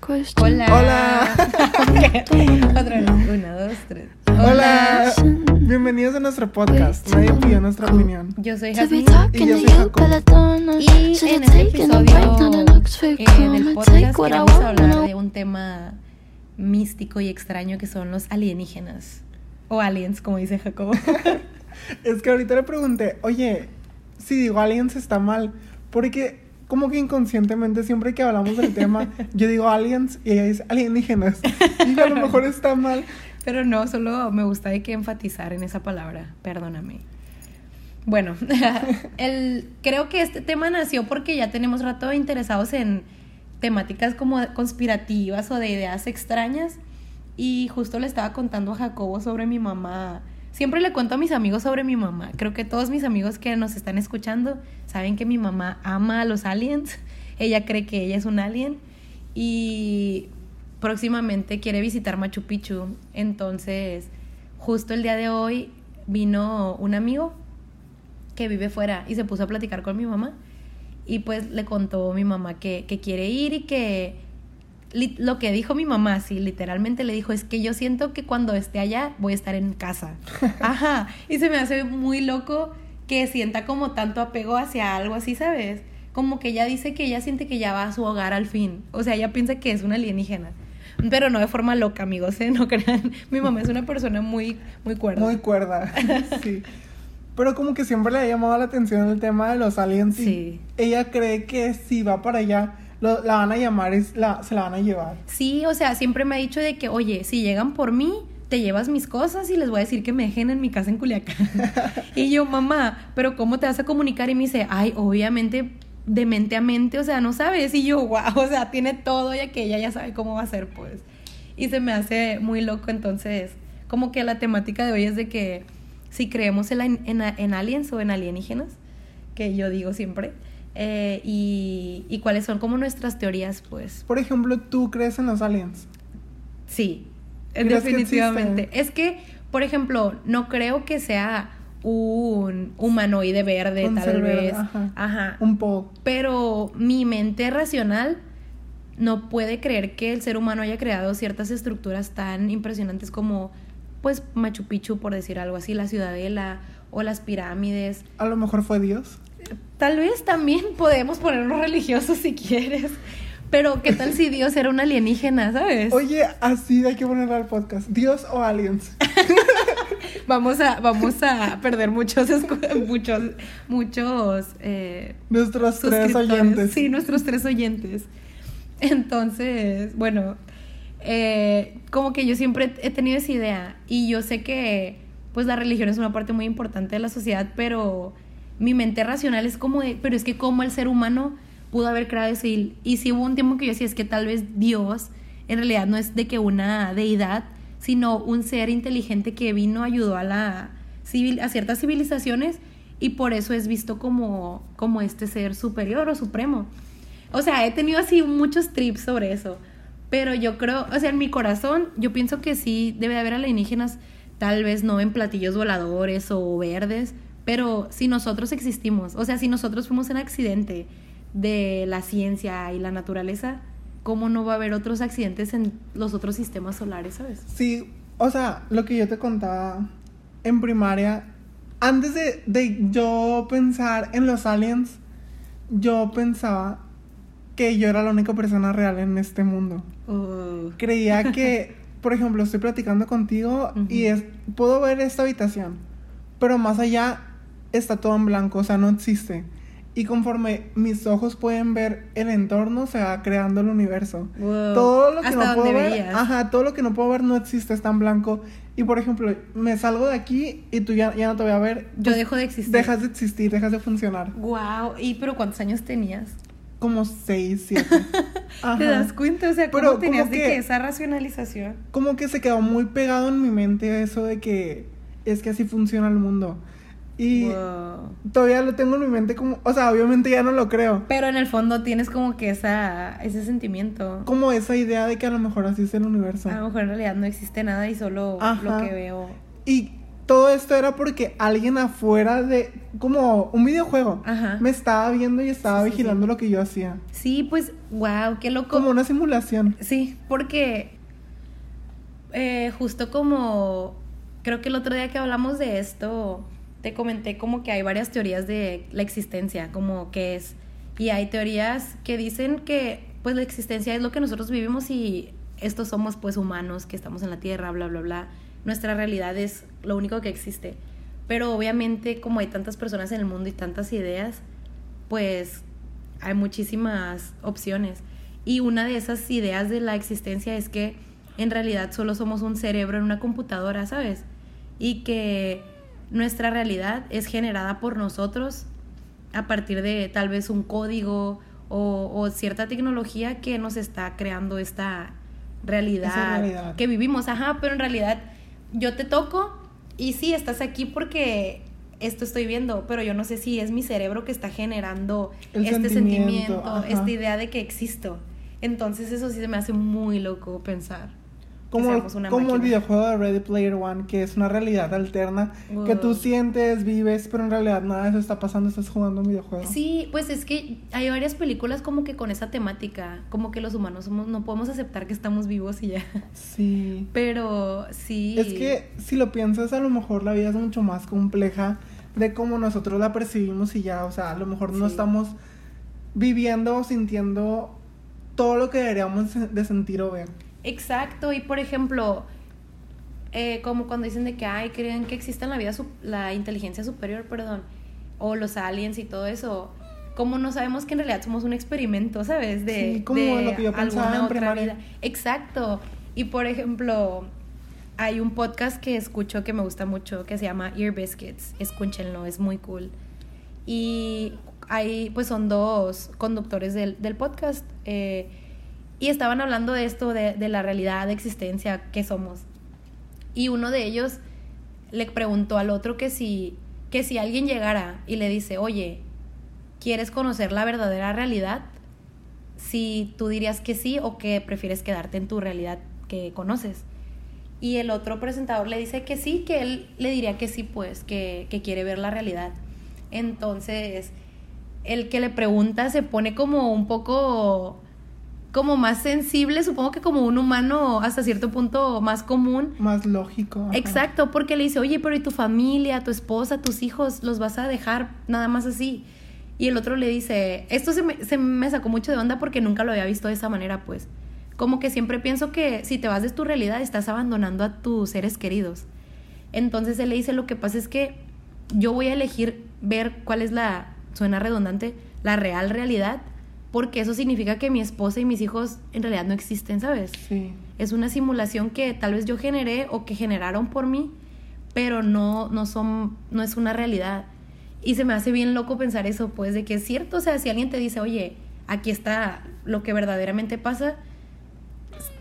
Hola. Hola. Otra vez. Una, dos, tres. Hola. Bienvenidos a nuestro podcast. Nadie pidió nuestra opinión. Yo soy Jasmine. Y yo soy Jacob. Y en este episodio fake. eh, take podcast queremos hablar de un tema místico y extraño que son los alienígenas. O aliens, como dice Jacobo. Es que ahorita le pregunté, oye, si digo aliens está mal. Porque como que inconscientemente siempre que hablamos del tema, yo digo aliens y ella dice alienígenas. Y a lo mejor está mal. Pero no, solo me gusta de que enfatizar en esa palabra. Perdóname. Bueno, el, creo que este tema nació porque ya tenemos rato interesados en temáticas como conspirativas o de ideas extrañas. Y justo le estaba contando a Jacobo sobre mi mamá. Siempre le cuento a mis amigos sobre mi mamá. Creo que todos mis amigos que nos están escuchando saben que mi mamá ama a los aliens. Ella cree que ella es un alien. Y próximamente quiere visitar Machu Picchu. Entonces, justo el día de hoy vino un amigo que vive fuera y se puso a platicar con mi mamá. Y pues le contó mi mamá que, que quiere ir y que lo que dijo mi mamá, sí, literalmente le dijo, es que yo siento que cuando esté allá voy a estar en casa. Ajá. Y se me hace muy loco que sienta como tanto apego hacia algo así, ¿sabes? Como que ella dice que ella siente que ya va a su hogar al fin. O sea, ella piensa que es una alienígena. Pero no de forma loca, amigos, ¿eh? No crean. Mi mamá es una persona muy, muy cuerda. Muy cuerda. Sí. Pero como que siempre le ha llamado la atención el tema de los aliens. y Sí. Ella cree que si va para allá, lo- la van a llamar la, se la van a llevar. Sí, o sea, siempre me ha dicho de que, oye, si llegan por mí, te llevas mis cosas y les voy a decir que me dejen en mi casa en Culiacán. y yo, mamá, pero ¿cómo te vas a comunicar? Y me dice, ay, obviamente de mente a mente, o sea, no sabes. Y yo, wow, o sea, tiene todo ya que ella ya sabe cómo va a ser, pues. Y se me hace muy loco, entonces, como que la temática de hoy es de que si creemos en, la- en, en aliens o en alienígenas, que yo digo siempre, eh, y, y cuáles son como nuestras teorías, pues. Por ejemplo, ¿tú crees en los aliens? Sí, ¿Crees que definitivamente. es que, por ejemplo, no creo que sea un humanoide verde, Un tal verde, vez. ajá. Ajá. Un poco. Pero mi mente racional no puede creer que el ser humano haya creado ciertas estructuras tan impresionantes como, pues, Machu Picchu, por decir algo así, la Ciudadela o las pirámides. A lo mejor fue Dios. Tal vez también podemos ponernos religiosos si quieres. Pero, ¿qué tal si Dios era un alienígena, sabes? Oye, así hay que ponerle al podcast. ¿Dios o aliens? Vamos a, vamos a perder muchos, muchos, muchos eh, Nuestros tres oyentes. Sí, nuestros tres oyentes. Entonces, bueno, eh, como que yo siempre he tenido esa idea y yo sé que pues la religión es una parte muy importante de la sociedad, pero mi mente racional es como de, pero es que como el ser humano pudo haber creado eso y, y sí hubo un tiempo que yo decía, es que tal vez Dios en realidad no es de que una deidad, sino un ser inteligente que vino, ayudó a la civil, a ciertas civilizaciones y por eso es visto como, como este ser superior o supremo. O sea, he tenido así muchos trips sobre eso. Pero yo creo, o sea, en mi corazón, yo pienso que sí debe de haber alienígenas, tal vez no en platillos voladores o verdes, pero si nosotros existimos, o sea, si nosotros fuimos un accidente de la ciencia y la naturaleza, ¿cómo no va a haber otros accidentes en los otros sistemas solares, sabes? Sí, o sea, lo que yo te contaba en primaria, antes de, de yo pensar en los aliens, yo pensaba que yo era la única persona real en este mundo. Uh, Creía que, por ejemplo, estoy platicando contigo y es, puedo ver esta habitación, pero más allá está todo en blanco, o sea, no existe. Y conforme mis ojos pueden ver el entorno, se va creando el universo. wow. Todo lo que Hasta no puedo ver, veías. ajá, todo lo que no puedo ver no existe, está en blanco. Y por ejemplo, me salgo de aquí y tú ya, ya no te voy a ver. Yo pues, dejo de existir. Dejas de existir, dejas de funcionar. Wow, ¿y pero cuántos años tenías? Como seis, siete. Ajá. ¿Te das cuenta? O sea, ¿cómo Pero tenías como de que- que esa racionalización? Como que se quedó muy pegado en mi mente eso de que es que así funciona el mundo. Y Wow. todavía lo tengo en mi mente como, o sea, obviamente ya no lo creo. Pero en el fondo tienes como que esa, ese sentimiento. Como esa idea de que a lo mejor así es el universo. A lo mejor en realidad no existe nada y solo Ajá. lo que veo. Y todo esto era porque alguien afuera de, como un videojuego, Ajá. me estaba viendo y estaba Sí, sí, vigilando lo que yo hacía. Sí, pues, wow, qué loco. Como una simulación. Sí, porque eh, justo como creo que el otro día que hablamos de esto, te comenté como que hay varias teorías de la existencia, como que es, y hay teorías que dicen que pues la existencia es lo que nosotros vivimos y estos somos pues humanos que estamos en la Tierra, bla, bla, bla. Nuestra realidad es lo único que existe. Pero obviamente como hay tantas personas en el mundo y tantas ideas, pues hay muchísimas opciones. Y una de esas ideas de la existencia es que en realidad solo somos un cerebro en una computadora, ¿sabes? Y que nuestra realidad es generada por nosotros a partir de tal vez un código o, o cierta tecnología que nos está creando esta realidad, que vivimos. Ajá, pero en realidad yo te toco y sí, estás aquí porque esto estoy viendo, pero yo no sé si es mi cerebro que está generando El este sentimiento, sentimiento, esta idea de que existo. Entonces eso sí se me hace muy loco pensar. Como, una como el videojuego de Ready Player One, que es una realidad alterna, que tú sientes, vives, pero en realidad nada de eso está pasando, estás jugando un videojuego. Sí, pues es que hay varias películas como que con esa temática, como que los humanos somos, no podemos aceptar que estamos vivos y ya. Sí. Pero sí. Es que si lo piensas, a lo mejor la vida es mucho más compleja de cómo nosotros la percibimos y ya, o sea, a lo mejor no estamos viviendo o sintiendo todo lo que deberíamos de sentir o ver. Exacto, y por ejemplo, eh, como cuando dicen de que, ay, creen que existe en la vida la inteligencia superior, perdón, o los aliens y todo eso, como no sabemos que en realidad somos un experimento, ¿sabes? De, Sí, como de lo que yo pensaba en primaria. vida. Exacto, y por ejemplo, hay un podcast que escucho que me gusta mucho, que se llama Ear Biscuits, escúchenlo, es muy cool. Y hay, pues son dos conductores del, del podcast. eh, y estaban hablando de esto, de, de la realidad, de existencia, que somos. Y uno de ellos le preguntó al otro que si, que si alguien llegara y le dice, oye, ¿quieres conocer la verdadera realidad? Si tú dirías que sí o que prefieres quedarte en tu realidad que conoces. Y el otro presentador le dice que sí, que él le diría que sí, pues, que, que quiere ver la realidad. Entonces, el que le pregunta se pone como un poco como más sensible, supongo que como un humano hasta cierto punto más común. Más lógico. ajá. Exacto, porque le dice, oye, pero ¿y tu familia, tu esposa, tus hijos, los vas a dejar nada más así? Y el otro le dice, esto se me, se me sacó mucho de onda porque nunca lo había visto de esa manera, pues. Como que siempre pienso que si te vas de tu realidad estás abandonando a tus seres queridos. Entonces él le dice, lo que pasa es que yo voy a elegir ver cuál es la, suena redundante, la real realidad, porque eso significa que mi esposa y mis hijos en realidad no existen, ¿sabes? Sí. Es una simulación que tal vez yo generé o que generaron por mí, pero no, no son, no es una realidad. Y se me hace bien loco pensar eso, pues, de que es cierto, o sea, si alguien te dice, oye, aquí está lo que verdaderamente pasa,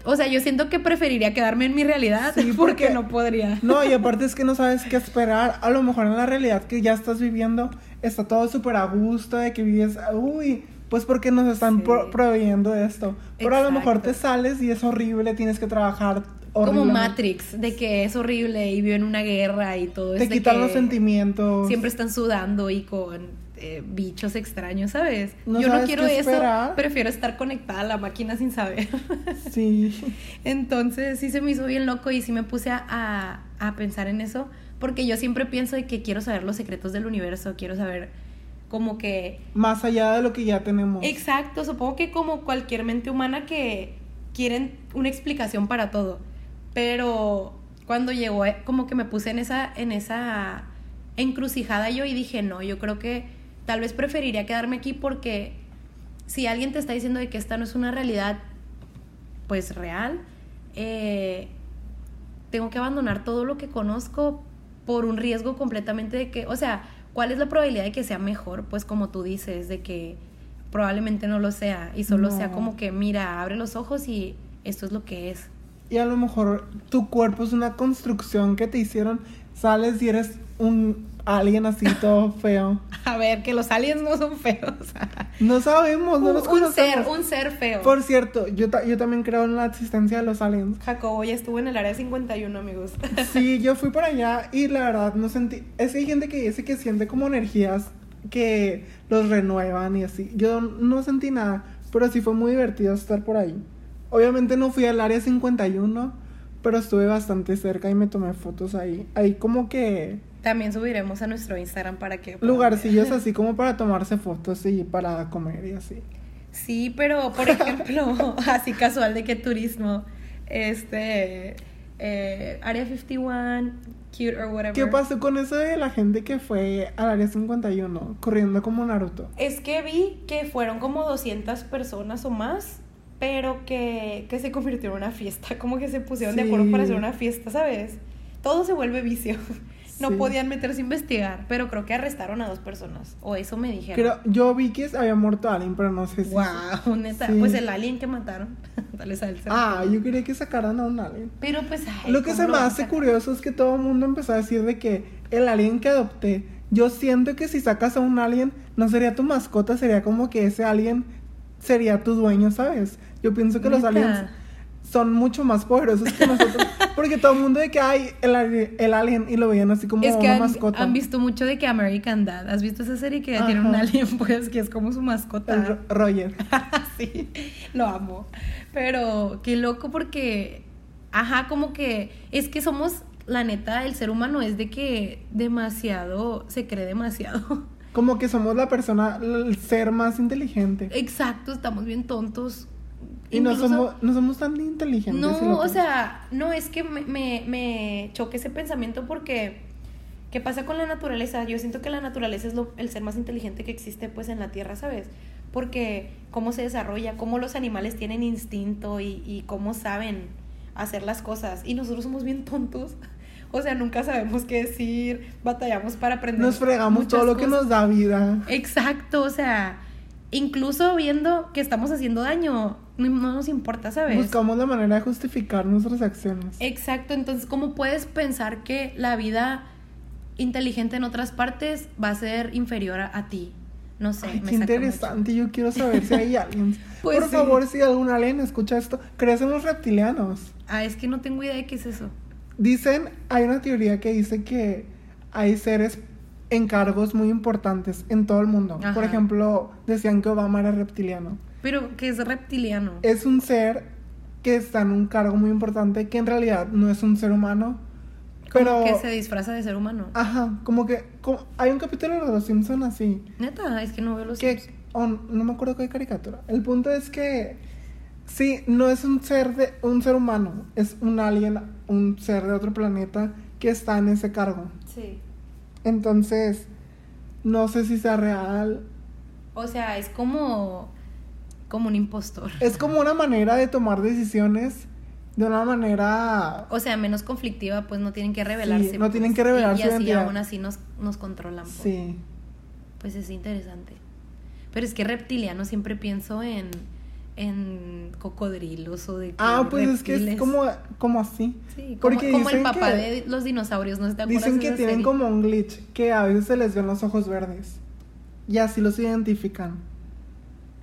o sea, yo siento que preferiría quedarme en mi realidad Sí, porque, porque- no podría. No, y aparte es que no sabes qué esperar. A lo mejor en la realidad que ya estás viviendo está todo súper a gusto, de que vives, uy, pues porque nos están Sí. pro- proveyendo esto. Pero a lo mejor te sales y es horrible, tienes que trabajar Como horrible. Matrix, de que es horrible y vive en una guerra y todo Te es de quitan que los sentimientos. Siempre están sudando y con eh, bichos extraños, ¿sabes? No Yo no quiero eso, esperar. prefiero estar conectada a la máquina sin saber. Sí. Entonces sí se me hizo bien loco y sí me puse a, a- a pensar en eso, porque yo siempre pienso de que quiero saber los secretos del universo, quiero saber como que Más allá de lo que ya tenemos. Exacto, supongo que como cualquier mente humana que quieren una explicación para todo. Pero cuando llegó, eh, como que me puse en esa, en esa encrucijada yo y dije, no, yo creo que tal vez preferiría quedarme aquí porque si alguien te está diciendo de que esta no es una realidad, pues real, eh, tengo que abandonar todo lo que conozco por un riesgo completamente de que, o sea, ¿cuál es la probabilidad de que sea mejor? Pues como tú dices, de que probablemente no lo sea y solo sea No. como que, mira, abre los ojos y esto es lo que es. y a lo mejor tu cuerpo es una construcción que te hicieron, sales y eres un alien así todo feo. A ver, que los aliens no son feos. No sabemos, no un, los un conocemos. ser, un ser feo. Por cierto, yo, ta- yo también creo en la existencia de los aliens. Jacobo ya estuvo en el área 51, amigos. Sí, yo fui por allá y la verdad no sentí. Es que hay gente que dice que siente como energías que los renuevan y así. Yo no sentí nada, pero sí fue muy divertido estar por ahí. Obviamente no fui al área 51, pero estuve bastante cerca y me tomé fotos ahí. Ahí como que También subiremos a nuestro Instagram para que... lugarcillos ver. así como para tomarse fotos y para comer y así. Sí, pero por ejemplo, así casual de que turismo, este, eh, Área 51, cute or whatever. ¿Qué pasó con eso de la gente que fue al área 51 corriendo como Naruto? Es que vi que fueron como 200 personas o más, pero que, que se convirtió en una fiesta, como que se pusieron de acuerdo para hacer una fiesta, ¿sabes? Todo se vuelve vicio. No Sí. podían meterse a investigar, pero creo que arrestaron a dos personas, o eso me dijeron. Creo, yo vi que había muerto alguien, pero no sé si. Wow, neta. Sí. Pues el alien que mataron. Dale salsa. Ah, yo quería que sacaran a un alien. Pero pues, ay, Lo que ¿cómo se me hace curioso es que todo el mundo empezó a decir de que el alien que adopté, yo siento que si sacas a un alien, no sería tu mascota, sería como que ese alien sería tu dueño, ¿sabes? Yo pienso que los aliens son mucho más poderosos que nosotros, porque todo el mundo de que hay el, el alien y lo veían así como Es que una han, mascota. han visto mucho de que American Dad. ¿Has visto esa serie que tiene un Ajá. alien, pues, que es como su El mascota? Ro- Roger. sí, lo amo. Pero qué loco porque, ajá, como que es que somos, la neta, el ser humano es de que demasiado, se cree demasiado. Como que somos la persona, el ser más inteligente. Exacto, estamos bien tontos. Y no somos, no somos tan inteligentes. No, o sea, no es que me, me, me choque ese pensamiento porque ¿qué pasa con la naturaleza? Yo siento que la naturaleza es lo- el ser más inteligente que existe pues en la tierra, ¿sabes? Porque cómo se desarrolla, cómo los animales tienen instinto y, y cómo saben hacer las cosas. Y nosotros somos bien tontos. O sea, nunca sabemos qué decir, batallamos para aprender. Nos fregamos todo lo que nos da vida. Exacto, o sea, incluso viendo que estamos haciendo daño, no, no nos importa, ¿sabes? Buscamos la manera de justificar nuestras acciones. Exacto, entonces, ¿cómo puedes pensar que la vida inteligente en otras partes va a ser inferior a, a ti? No sé, Ay, me qué interesante. Yo quiero saber si hay aliens. Pues Por sí. favor, si algún alien escucha esto, ¿crees en los reptilianos? Ah, es que no tengo idea de qué es eso. Dicen, hay una teoría que dice que hay seres en cargos muy importantes en todo el mundo. Por ejemplo, decían que Obama era reptiliano. Pero que es reptiliano. Es un ser que está en un cargo muy importante que en realidad no es un ser humano. Como Pero, que se disfraza de ser humano. ajá, como que como- hay un capítulo de Los Simpson así. Neta, es que no veo los que Sims. o no me acuerdo qué caricatura. El punto es que sí, no es un ser de un ser humano, es un alien, un ser de otro planeta que está en ese cargo. Sí. Entonces, no sé si sea real. O sea, es como como un impostor. Es como una manera de tomar decisiones de una manera O sea, menos conflictiva, pues no tienen que revelarse. Sí, no tienen pues, que revelar y, así identidad. aún así nos, nos controlan. pues. sí. Pues es interesante. Pero es que reptiliano siempre pienso en, en cocodrilos o de Ah, pues es que es como, como así. Sí, como, Porque como el papá que- de los dinosaurios, ¿no te Dicen que tienen serie? como un glitch, que a veces se les ven los ojos verdes. Y así los identifican.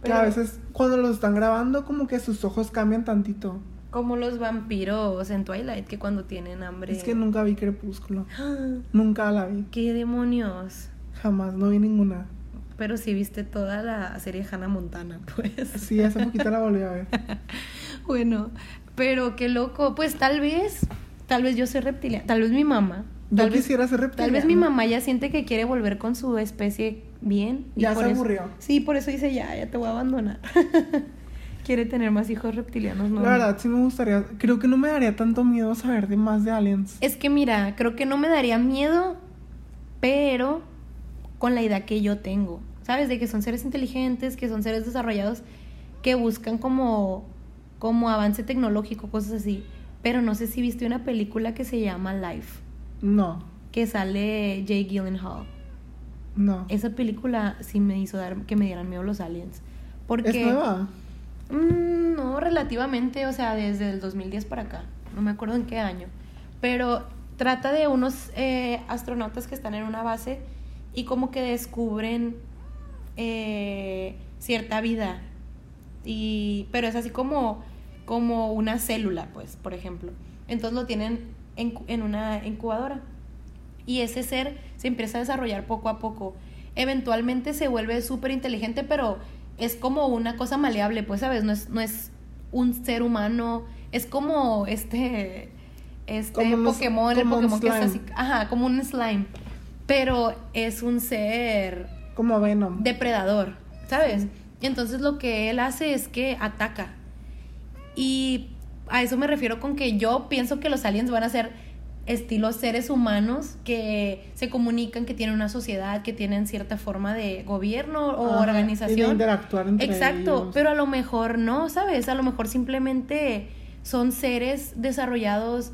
Que a veces cuando los están grabando como que sus ojos cambian tantito. Como los vampiros en Twilight, que cuando tienen hambre... Es que nunca vi Crepúsculo. ¡Ah! Nunca la vi. ¡Qué demonios! Jamás, no vi ninguna. Pero sí viste toda la serie Hannah Montana, pues. Sí, hace poquito la volví a ver. Bueno, pero qué loco. Pues tal vez, tal vez yo soy reptiliana, tal vez mi mamá. Yo Tal vez, quisiera ser tal vez mi reptiliana. mamá ya siente que quiere volver con su especie bien. y Ya por se eso- aburrió. Sí, por eso dice ya, ya te voy a abandonar. quiere tener más hijos reptilianos, ¿no? La verdad, sí me gustaría. Creo que no me daría tanto miedo saber de más de aliens. Es que mira, creo que no me daría miedo, pero con la idea que yo tengo, ¿sabes? De que son seres inteligentes, que son seres desarrollados, que buscan como, como avance tecnológico, cosas así. Pero no sé si viste una película que se llama Life, No, que sale Jake Gyllenhaal. No. Esa película sí me hizo dar que me dieran miedo los aliens. Porque... ¿Es nueva? Mm, no, relativamente, o sea, desde el 2010 para acá. no me acuerdo en qué año, pero trata de unos eh, astronautas que están en una base y como que descubren eh, cierta vida, y, pero es así como, como una célula, pues, por ejemplo. Entonces lo tienen en, en una incubadora y ese ser se empieza a desarrollar poco a poco. Eventualmente se vuelve súper inteligente, pero es como una cosa maleable, pues, ¿sabes? No es, no es un ser humano, es como este, este Pokémon, el Pokémon que está así, ajá, como un slime, pero es un ser... Como Venom. Depredador, ¿sabes? Y entonces lo que él hace es que ataca. Y a eso me refiero con que yo pienso que los aliens van a ser estilos seres humanos que se comunican, que tienen una sociedad, que tienen cierta forma de gobierno o organización. Y de interactuar entre Exacto, pero a lo mejor no, ¿sabes? A lo mejor simplemente son seres desarrollados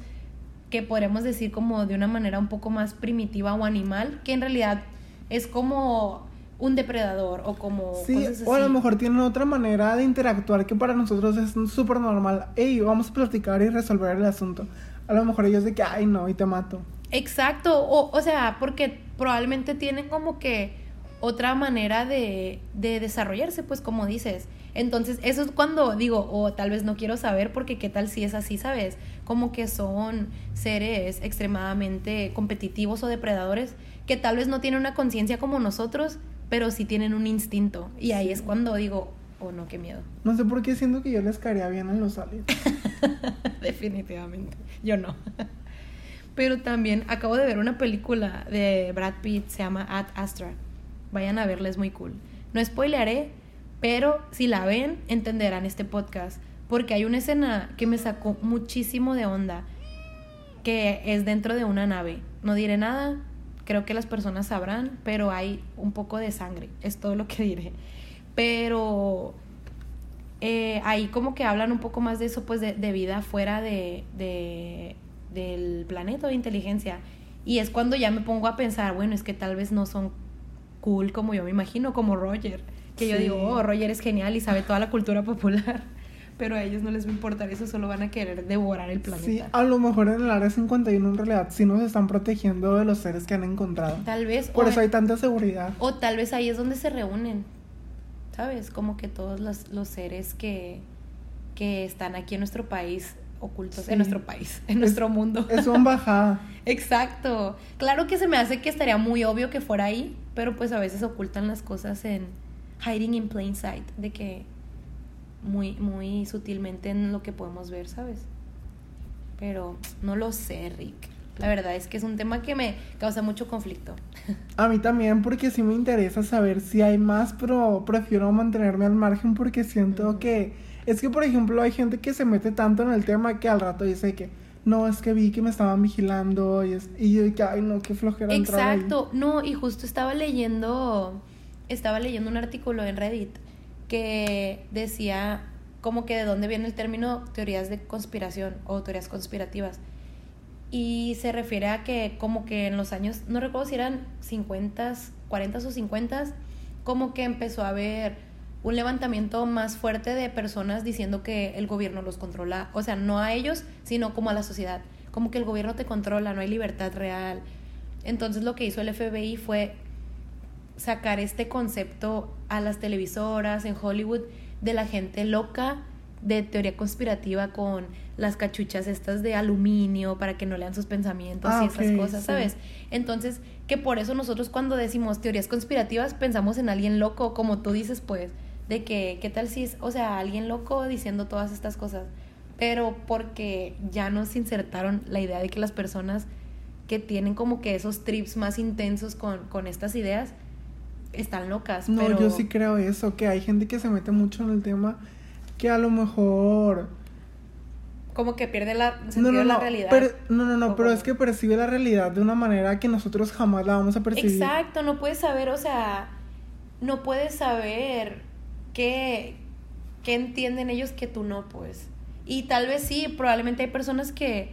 que podríamos decir como de una manera un poco más primitiva o animal, que en realidad es como un depredador o como sí, o a lo mejor tienen otra manera de interactuar que para nosotros es súper normal. Ey, vamos a platicar y resolver el asunto a lo mejor ellos de que, ay, no, y te mato. Exacto, o, o sea, porque probablemente tienen como que otra manera de, de desarrollarse, pues como dices. Entonces, eso es cuando digo, o tal vez no quiero saber, porque qué tal si es así, ¿sabes? Como que son seres extremadamente competitivos o depredadores que tal vez no tienen una conciencia como nosotros, pero sí tienen un instinto. Y ahí es cuando digo, no, qué miedo. No sé por qué siento que yo les caería bien a los aliens. Definitivamente. Yo no. Pero también acabo de ver una película de Brad Pitt, se llama Ad Astra. Vayan a verla, es muy cool. No spoilearé, pero si la ven, entenderán este podcast. Porque hay una escena que me sacó muchísimo de onda, que es dentro de una nave. No diré nada, creo que las personas sabrán, pero hay un poco de sangre, es todo lo que diré. Pero eh, ahí como que hablan un poco más de eso, pues de, vida fuera de, del planeta de inteligencia. Y es cuando ya me pongo a pensar, bueno, es que tal vez no son cool como yo me imagino, como Roger. Que yo digo, oh, Roger es genial y sabe toda la cultura popular. Pero a ellos no les va a importar eso, solo van a querer devorar el planeta. Sí, a lo mejor en el área 51 en realidad sí nos están protegiendo de los seres que han encontrado. Tal vez. Por eso hay tanta seguridad. O tal vez ahí es donde se reúnen ¿sabes? Como que todos los, los seres que, que están aquí en nuestro país ocultos en nuestro país, en nuestro mundo. Es un bajada. Exacto. Claro que se me hace que estaría muy obvio que fuera ahí, pero pues a veces ocultan las cosas en hiding in plain sight, de que muy muy sutilmente en lo que podemos ver, ¿sabes? Pero no lo sé, Rick. La verdad es que es un tema que me causa mucho conflicto. A mí también, porque sí me interesa saber si hay más, pero prefiero mantenerme al margen porque siento que... Es que, por ejemplo, hay gente que se mete tanto en el tema que al rato dice que no, es que vi que me estaban vigilando y, es, y yo que, ay, no, qué flojera. Exacto, no, y justo estaba leyendo, estaba leyendo un artículo en Reddit que decía como que de dónde viene el término teorías de conspiración o teorías conspirativas y se refiere a que como que en los años, no recuerdo si eran 50, 40 o 50, como que empezó a haber un levantamiento más fuerte de personas diciendo que el gobierno los controla, o sea, no a ellos, sino como a la sociedad, como que el gobierno te controla, no hay libertad real. Entonces lo que hizo el FBI fue sacar este concepto a las televisoras en Hollywood de la gente loca de teoría conspirativa con las cachuchas estas de aluminio para que no lean sus pensamientos y ah, esas cosas, ¿sabes? Entonces, que por eso nosotros cuando decimos teorías conspirativas pensamos en alguien loco, como tú dices, pues, de que, ¿qué tal si es, o sea, alguien loco diciendo todas estas cosas? Pero porque ya nos insertaron la idea de que las personas que tienen como que esos trips más intensos con, con estas ideas están locas. No, yo sí creo eso, que hay gente que se mete mucho en el tema que a lo mejor como que pierde la sentido no, no, la realidad. no, no, no, pero es que percibe la realidad de una manera que nosotros jamás la vamos a percibir. Exacto, no puedes saber, o sea, no puedes saber qué, qué entienden ellos que tú no, pues. Y tal vez sí, probablemente hay personas que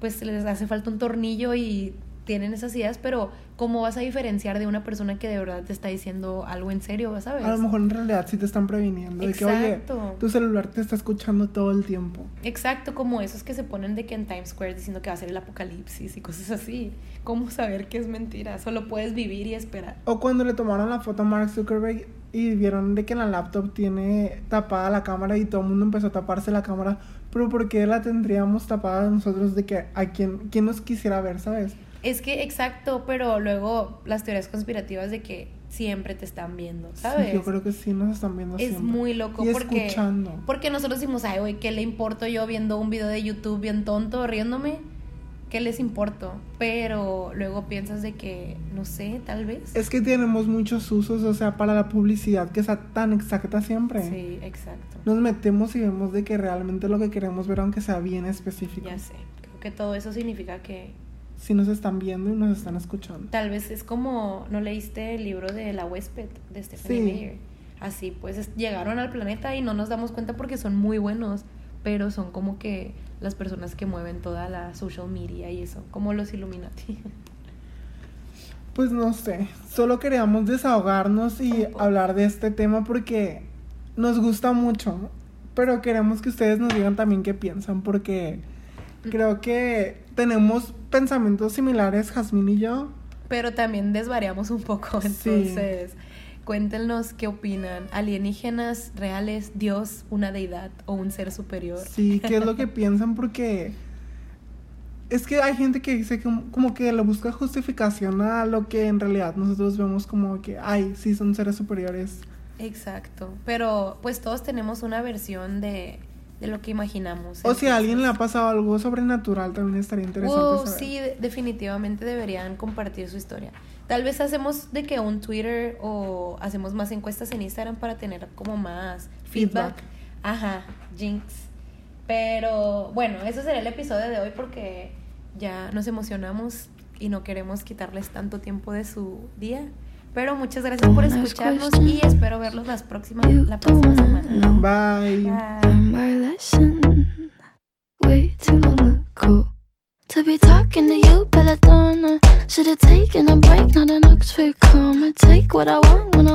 pues les hace falta un tornillo y tienen esas ideas, pero ¿cómo vas a diferenciar de una persona que de verdad te está diciendo algo en serio, ¿sabes? A lo mejor en realidad sí te están previniendo de que, oye, Exacto. tu celular te está escuchando todo el tiempo. Exacto, como esos que se ponen de que en Times Square diciendo que va a ser el apocalipsis y cosas así. ¿Cómo saber que es mentira? Solo puedes vivir y esperar. O cuando le tomaron la foto a Mark Zuckerberg y vieron de que en la laptop tiene tapada la cámara y todo el mundo empezó a taparse la cámara. Pero ¿por qué la tendríamos tapada nosotros de que a quien, quien nos quisiera ver, sabes? Es que exacto, pero luego las teorías conspirativas de que siempre te están viendo, ¿sabes? Sí, yo creo que sí nos están viendo es siempre. muy loco y porque escuchando. porque nosotros decimos, ay, güey, ¿qué le importo yo viendo un video de YouTube bien tonto riéndome? ¿Qué les importo? Pero luego piensas de que, no sé, tal vez. Es que tenemos muchos usos, o sea, para la publicidad que sea tan exacta siempre. Sí, exacto. Nos metemos y vemos de que realmente lo que queremos ver, aunque sea bien específico. Ya sé. Creo que todo eso significa que Si nos están viendo y nos están escuchando. tal vez es como, ¿no leíste el libro de La huésped de Stephanie Sí. Meyer? Así, pues es- llegaron al planeta y no nos damos cuenta porque son muy buenos, pero son como que las personas que mueven toda la social media y eso, como los Illuminati. Pues no sé, solo queríamos desahogarnos y hablar de este tema porque nos gusta mucho, pero queremos que ustedes nos digan también qué piensan porque creo que tenemos pensamientos similares, Jazmín y yo. Pero también desvariamos un poco, Sí. entonces cuéntenos qué opinan. ¿Alienígenas reales, Dios, una deidad o un ser superior? Sí, qué es lo que piensan porque es que hay gente que dice que como que le busca justificación a lo que en realidad nosotros vemos como que, ay, sí, son seres superiores. Exacto, pero pues todos tenemos una versión de, de lo que imaginamos. O si a alguien le ha pasado algo sobrenatural, también estaría interesante saber. sí, de- definitivamente deberían compartir su historia. Tal vez hacemos de que un Twitter o hacemos más encuestas en Instagram para tener como más feedback. Feedback. Ajá, Jinx. Pero bueno, eso será el episodio de hoy porque ya nos emocionamos y no queremos quitarles tanto tiempo de su día. Pero muchas gracias por escucharnos y espero verlos las próximas, You la próxima semana. Bye. Bye. my lesson. Way too cool to be talking to you, but I don't know. Should've taken a break, not an Oxford comma. Take what I want when I